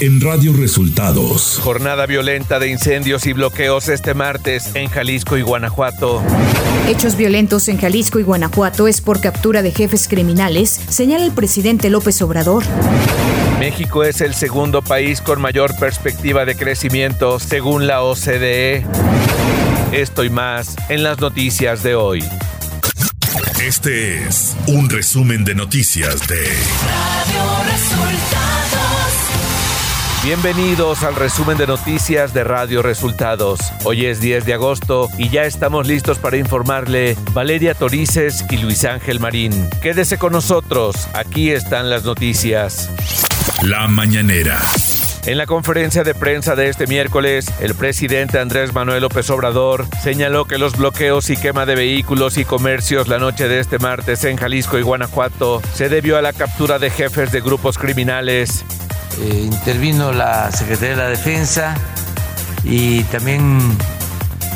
en Radio Resultados. Jornada violenta de incendios y bloqueos este martes en Jalisco y Guanajuato. Hechos violentos en Jalisco y Guanajuato es por captura de jefes criminales, señala el presidente López Obrador. México es el segundo país con mayor perspectiva de crecimiento según la OCDE. Esto y más en las noticias de hoy. Este es un resumen de noticias de Radio Resultados. Bienvenidos al resumen de noticias de Radio Resultados. Hoy es 10 de agosto y ya estamos listos para informarle Valeria Torices y Luis Ángel Marín. Quédese con nosotros, aquí están las noticias. La mañanera. En la conferencia de prensa de este miércoles, el presidente Andrés Manuel López Obrador señaló que los bloqueos y quema de vehículos y comercios la noche de este martes en Jalisco y Guanajuato se debió a la captura de jefes de grupos criminales. Eh, intervino la Secretaría de la Defensa y también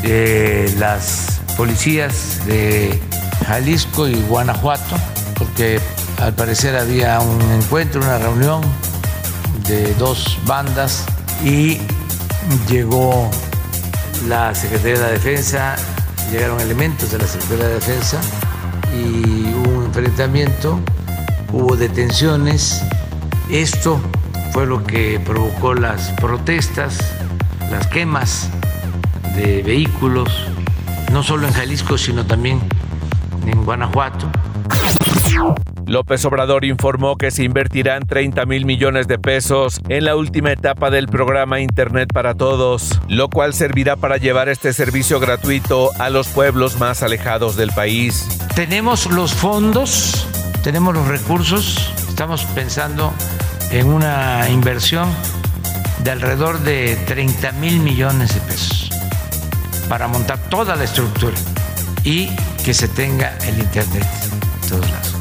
eh, las policías de Jalisco y Guanajuato, porque al parecer había un encuentro, una reunión de dos bandas y llegó la Secretaría de la Defensa, llegaron elementos de la Secretaría de Defensa y hubo un enfrentamiento, hubo detenciones. Esto fue lo que provocó las protestas, las quemas de vehículos, no solo en Jalisco, sino también en Guanajuato. López Obrador informó que se invertirán 30 mil millones de pesos en la última etapa del programa Internet para Todos, lo cual servirá para llevar este servicio gratuito a los pueblos más alejados del país. Tenemos los fondos, tenemos los recursos, estamos pensando en una inversión de alrededor de 30 mil millones de pesos para montar toda la estructura y que se tenga el Internet en todos lados.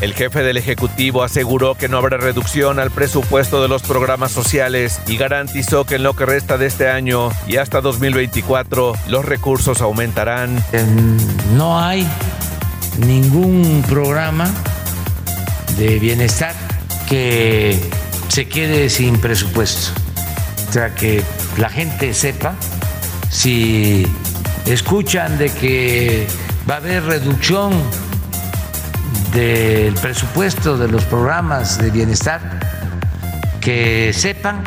El jefe del Ejecutivo aseguró que no habrá reducción al presupuesto de los programas sociales y garantizó que en lo que resta de este año y hasta 2024 los recursos aumentarán. No hay ningún programa de bienestar que se quede sin presupuesto. O sea, que la gente sepa si escuchan de que va a haber reducción del presupuesto de los programas de bienestar que sepan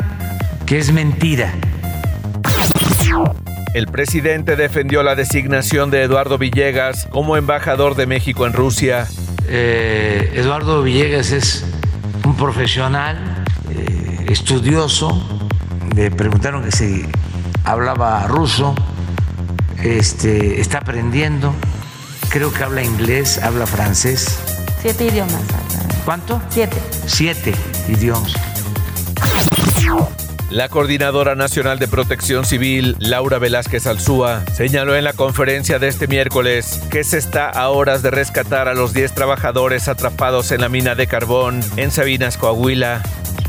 que es mentira. El presidente defendió la designación de Eduardo Villegas como embajador de México en Rusia. Eh, Eduardo Villegas es un profesional, eh, estudioso. Le preguntaron que si hablaba ruso, este, está aprendiendo. Creo que habla inglés, habla francés Siete idiomas. ¿Cuánto? Siete. Siete idiomas. La Coordinadora Nacional de Protección Civil, Laura Velázquez Alzúa, señaló en la conferencia de este miércoles que se está a horas de rescatar a los 10 trabajadores atrapados en la mina de carbón en Sabinas, Coahuila.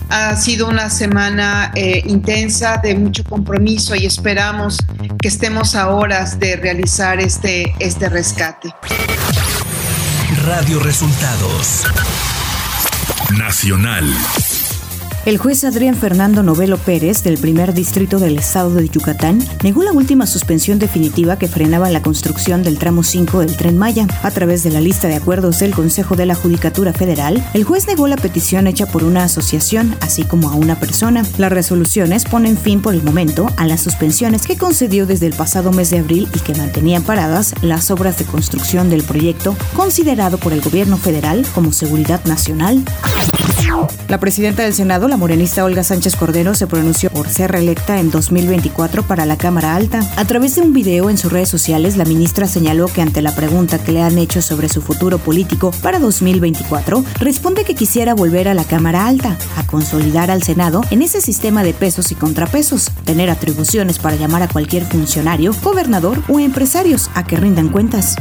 Ha sido una semana eh, intensa de mucho compromiso y esperamos que estemos a horas de realizar este, este rescate. Radio Resultados. Nacional. El juez Adrián Fernando Novelo Pérez, del primer distrito del estado de Yucatán, negó la última suspensión definitiva que frenaba la construcción del tramo 5 del tren Maya. A través de la lista de acuerdos del Consejo de la Judicatura Federal, el juez negó la petición hecha por una asociación, así como a una persona. Las resoluciones ponen fin por el momento a las suspensiones que concedió desde el pasado mes de abril y que mantenían paradas las obras de construcción del proyecto considerado por el gobierno federal como seguridad nacional. La presidenta del Senado, la morenista Olga Sánchez Cordero, se pronunció por ser reelecta en 2024 para la Cámara Alta. A través de un video en sus redes sociales, la ministra señaló que ante la pregunta que le han hecho sobre su futuro político para 2024, responde que quisiera volver a la Cámara Alta, a consolidar al Senado en ese sistema de pesos y contrapesos, tener atribuciones para llamar a cualquier funcionario, gobernador o empresarios a que rindan cuentas.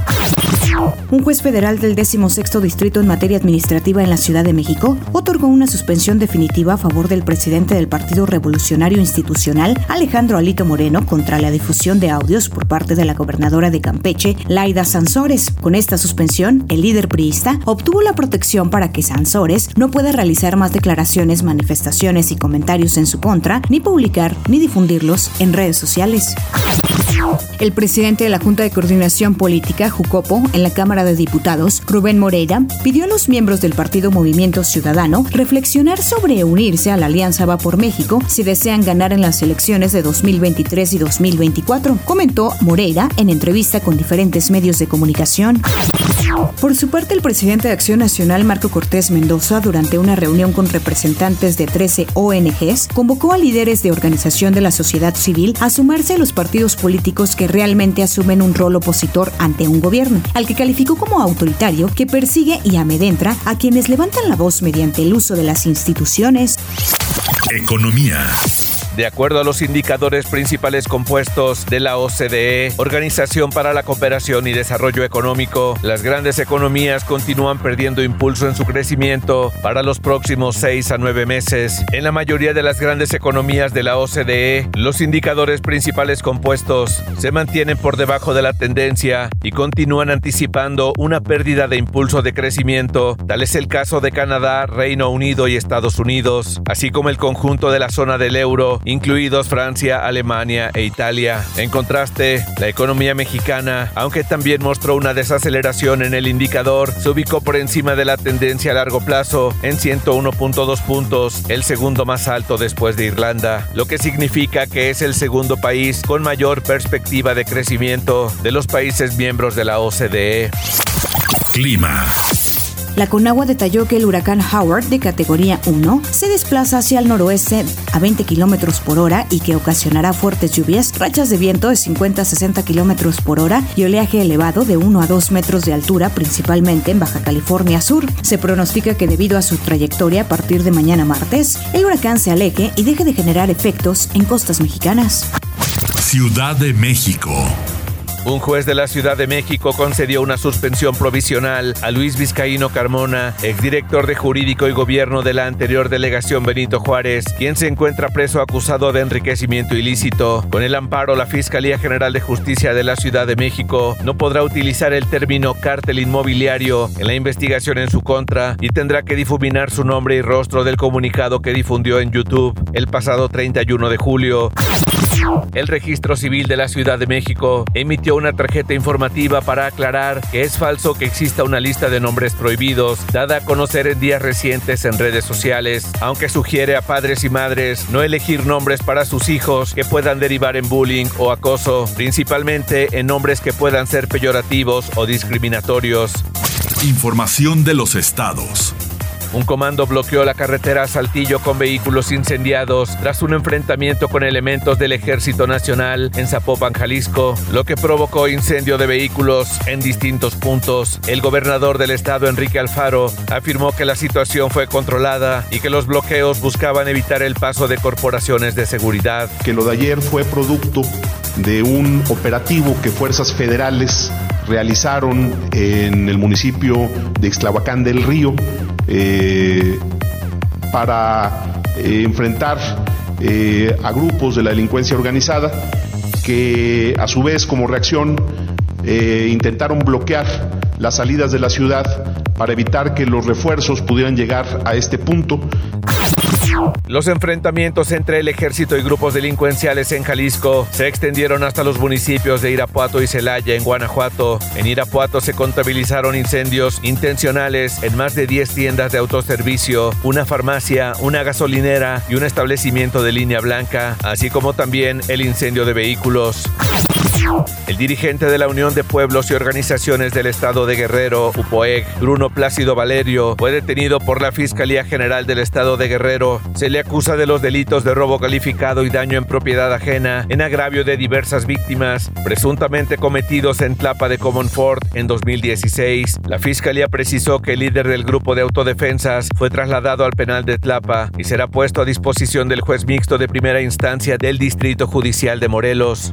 Un juez federal del 16 Distrito en materia administrativa en la Ciudad de México otorgó una suspensión definitiva a favor del presidente del Partido Revolucionario Institucional, Alejandro Alito Moreno, contra la difusión de audios por parte de la gobernadora de Campeche, Laida Sansores. Con esta suspensión, el líder priista obtuvo la protección para que Sansores no pueda realizar más declaraciones, manifestaciones y comentarios en su contra, ni publicar ni difundirlos en redes sociales. El presidente de la Junta de Coordinación Política, Jucopo, en la Cámara de Diputados, Rubén Moreira, pidió a los miembros del partido Movimiento Ciudadano reflexionar sobre unirse a la Alianza Va por México si desean ganar en las elecciones de 2023 y 2024, comentó Moreira en entrevista con diferentes medios de comunicación. Por su parte, el presidente de Acción Nacional, Marco Cortés Mendoza, durante una reunión con representantes de 13 ONGs, convocó a líderes de organización de la sociedad civil a sumarse a los partidos políticos que realmente asumen un rol opositor ante un gobierno, al que calificó como autoritario que persigue y amedrentra a quienes levantan la voz mediante el uso de las instituciones. Economía. De acuerdo a los indicadores principales compuestos de la OCDE, Organización para la Cooperación y Desarrollo Económico, las grandes economías continúan perdiendo impulso en su crecimiento para los próximos seis a nueve meses. En la mayoría de las grandes economías de la OCDE, los indicadores principales compuestos se mantienen por debajo de la tendencia y continúan anticipando una pérdida de impulso de crecimiento. Tal es el caso de Canadá, Reino Unido y Estados Unidos, así como el conjunto de la zona del euro incluidos Francia, Alemania e Italia. En contraste, la economía mexicana, aunque también mostró una desaceleración en el indicador, se ubicó por encima de la tendencia a largo plazo en 101.2 puntos, el segundo más alto después de Irlanda, lo que significa que es el segundo país con mayor perspectiva de crecimiento de los países miembros de la OCDE. Clima. La Conagua detalló que el huracán Howard de categoría 1 se desplaza hacia el noroeste a 20 kilómetros por hora y que ocasionará fuertes lluvias, rachas de viento de 50 a 60 kilómetros por hora y oleaje elevado de 1 a 2 metros de altura, principalmente en Baja California Sur. Se pronostica que debido a su trayectoria a partir de mañana martes, el huracán se aleje y deje de generar efectos en costas mexicanas. Ciudad de México. Un juez de la Ciudad de México concedió una suspensión provisional a Luis Vizcaíno Carmona, exdirector de Jurídico y Gobierno de la anterior delegación Benito Juárez, quien se encuentra preso acusado de enriquecimiento ilícito. Con el amparo, la Fiscalía General de Justicia de la Ciudad de México no podrá utilizar el término cártel inmobiliario en la investigación en su contra y tendrá que difuminar su nombre y rostro del comunicado que difundió en YouTube el pasado 31 de julio. El registro civil de la Ciudad de México emitió una tarjeta informativa para aclarar que es falso que exista una lista de nombres prohibidos dada a conocer en días recientes en redes sociales, aunque sugiere a padres y madres no elegir nombres para sus hijos que puedan derivar en bullying o acoso, principalmente en nombres que puedan ser peyorativos o discriminatorios. Información de los estados. Un comando bloqueó la carretera Saltillo con vehículos incendiados tras un enfrentamiento con elementos del Ejército Nacional en Zapopan, Jalisco, lo que provocó incendio de vehículos en distintos puntos. El gobernador del estado, Enrique Alfaro, afirmó que la situación fue controlada y que los bloqueos buscaban evitar el paso de corporaciones de seguridad. Que lo de ayer fue producto de un operativo que fuerzas federales realizaron en el municipio de Ixtlahuacán del Río eh, para eh, enfrentar eh, a grupos de la delincuencia organizada que a su vez como reacción intentaron bloquear las salidas de la ciudad para evitar que los refuerzos pudieran llegar a este punto. Los enfrentamientos entre el ejército y grupos delincuenciales en Jalisco se extendieron hasta los municipios de Irapuato y Celaya en Guanajuato. En Irapuato se contabilizaron incendios intencionales en más de 10 tiendas de autoservicio, una farmacia, una gasolinera y un establecimiento de línea blanca, así como también el incendio de vehículos. El dirigente de la Unión de Pueblos y Organizaciones del Estado de Guerrero, UPOEG, Bruno Plácido Valerio, fue detenido por la Fiscalía General del Estado de Guerrero. Se le acusa de los delitos de robo calificado y daño en propiedad ajena en agravio de diversas víctimas, presuntamente cometidos en Tlapa de Comonfort en 2016. La Fiscalía precisó que el líder del grupo de autodefensas fue trasladado al penal de Tlapa y será puesto a disposición del juez mixto de primera instancia del Distrito Judicial de Morelos.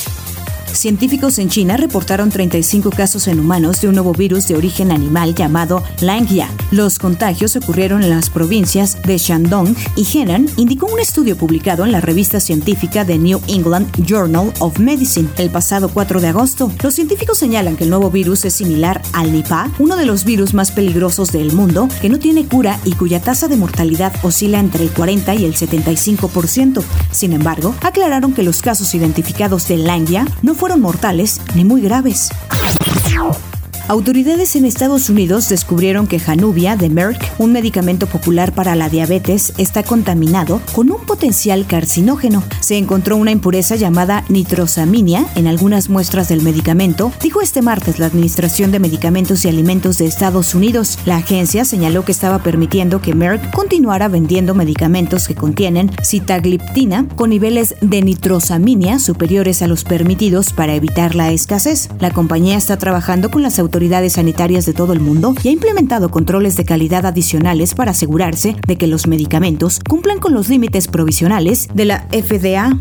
Científicos en China reportaron 35 casos en humanos de un nuevo virus de origen animal llamado Langia. Los contagios ocurrieron en las provincias de Shandong y Henan, indicó un estudio publicado en la revista científica de New England Journal of Medicine el pasado 4 de agosto. Los científicos señalan que el nuevo virus es similar al Nipah, uno de los virus más peligrosos del mundo, que no tiene cura y cuya tasa de mortalidad oscila entre el 40 y el 75%. Sin embargo, aclararon que los casos identificados de Langia no fueron mortales ni muy graves. Autoridades en Estados Unidos descubrieron que Januvia de Merck, un medicamento popular para la diabetes, está contaminado con un potencial carcinógeno. Se encontró una impureza llamada nitrosaminia en algunas muestras del medicamento, dijo este martes la Administración de Medicamentos y Alimentos de Estados Unidos. La agencia señaló que estaba permitiendo que Merck continuara vendiendo medicamentos que contienen citagliptina con niveles de nitrosaminia superiores a los permitidos para evitar la escasez. La compañía está trabajando con las autoridades autoridades sanitarias de todo el mundo y ha implementado controles de calidad adicionales para asegurarse de que los medicamentos cumplan con los límites provisionales de la FDA.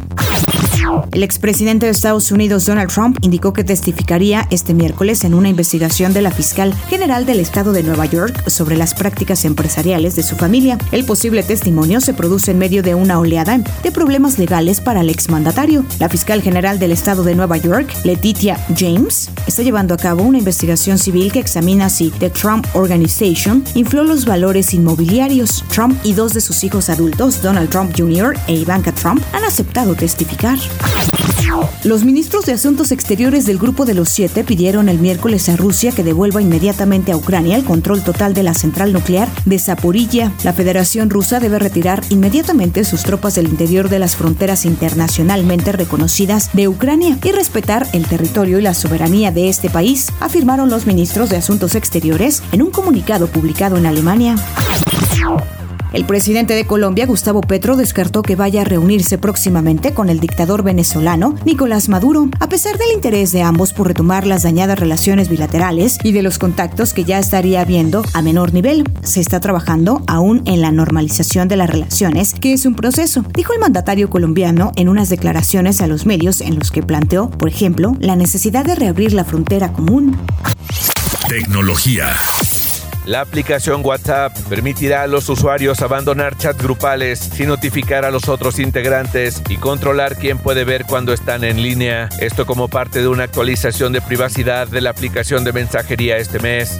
El expresidente de Estados Unidos, Donald Trump, indicó que testificaría este miércoles en una investigación de la fiscal general del estado de Nueva York sobre las prácticas empresariales de su familia. El posible testimonio se produce en medio de una oleada de problemas legales para el exmandatario. La fiscal general del estado de Nueva York, Letitia James, está llevando a cabo una investigación civil que examina si The Trump Organization infló los valores inmobiliarios. Trump y dos de sus hijos adultos, Donald Trump Jr. e Ivanka Trump, han aceptado testificar. Los ministros de Asuntos Exteriores del Grupo de los Siete pidieron el miércoles a Rusia que devuelva inmediatamente a Ucrania el control total de la central nuclear de Zaporilla. La Federación Rusa debe retirar inmediatamente sus tropas del interior de las fronteras internacionalmente reconocidas de Ucrania y respetar el territorio y la soberanía de este país, afirmaron los ministros de Asuntos Exteriores en un comunicado publicado en Alemania. El presidente de Colombia, Gustavo Petro, descartó que vaya a reunirse próximamente con el dictador venezolano Nicolás Maduro, a pesar del interés de ambos por retomar las dañadas relaciones bilaterales y de los contactos que ya estaría habiendo a menor nivel. Se está trabajando aún en la normalización de las relaciones, que es un proceso, dijo el mandatario colombiano en unas declaraciones a los medios en los que planteó, por ejemplo, la necesidad de reabrir la frontera común. Tecnología. La aplicación WhatsApp permitirá a los usuarios abandonar chats grupales sin notificar a los otros integrantes y controlar quién puede ver cuando están en línea. Esto como parte de una actualización de privacidad de la aplicación de mensajería este mes.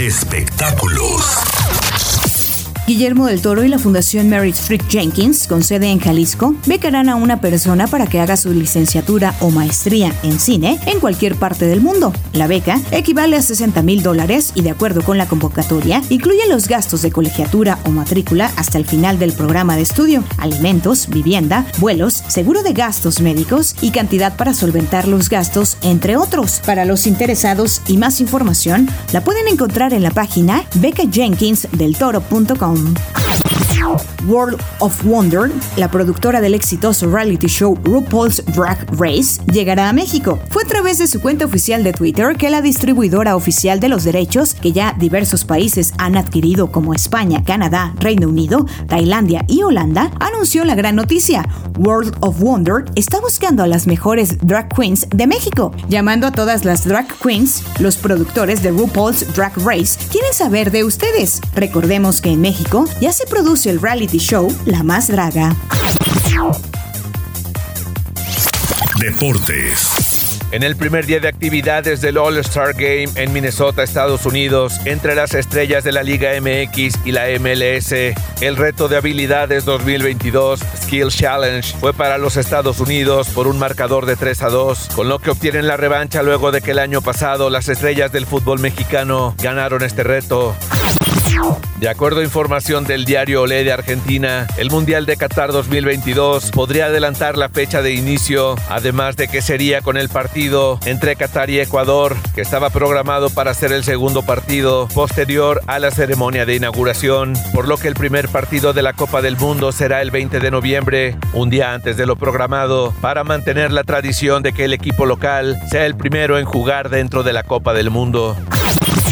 Espectáculos. Guillermo del Toro y la Fundación Mary Street Jenkins, con sede en Jalisco, becarán a una persona para que haga su licenciatura o maestría en cine en cualquier parte del mundo. La beca equivale a 60 mil dólares y, de acuerdo con la convocatoria, incluye los gastos de colegiatura o matrícula hasta el final del programa de estudio, alimentos, vivienda, vuelos, seguro de gastos médicos y cantidad para solventar los gastos, entre otros. Para los interesados y más información, la pueden encontrar en la página becajenkinsdeltoro.com. Home. World of Wonder, la productora del exitoso reality show RuPaul's Drag Race, llegará a México. Fue a través de su cuenta oficial de Twitter que la distribuidora oficial de los derechos que ya diversos países han adquirido como España, Canadá, Reino Unido, Tailandia y Holanda, anunció la gran noticia. World of Wonder está buscando a las mejores drag queens de México, llamando a todas las drag queens, los productores de RuPaul's Drag Race quieren saber de ustedes. Recordemos que en México ya se produce el reality show La Más Draga. Deportes. En el primer día de actividades del All-Star Game en Minnesota, Estados Unidos, entre las estrellas de la Liga MX y la MLS, el reto de habilidades 2022 Skill Challenge fue para los Estados Unidos por un marcador de 3 a 2, con lo que obtienen la revancha luego de que el año pasado las estrellas del fútbol mexicano ganaron este reto. De acuerdo a información del diario Olé de Argentina, el Mundial de Qatar 2022 podría adelantar la fecha de inicio, además de que sería con el partido entre Qatar y Ecuador, que estaba programado para ser el segundo partido posterior a la ceremonia de inauguración, por lo que el primer partido de la Copa del Mundo será el 20 de noviembre, un día antes de lo programado, para mantener la tradición de que el equipo local sea el primero en jugar dentro de la Copa del Mundo.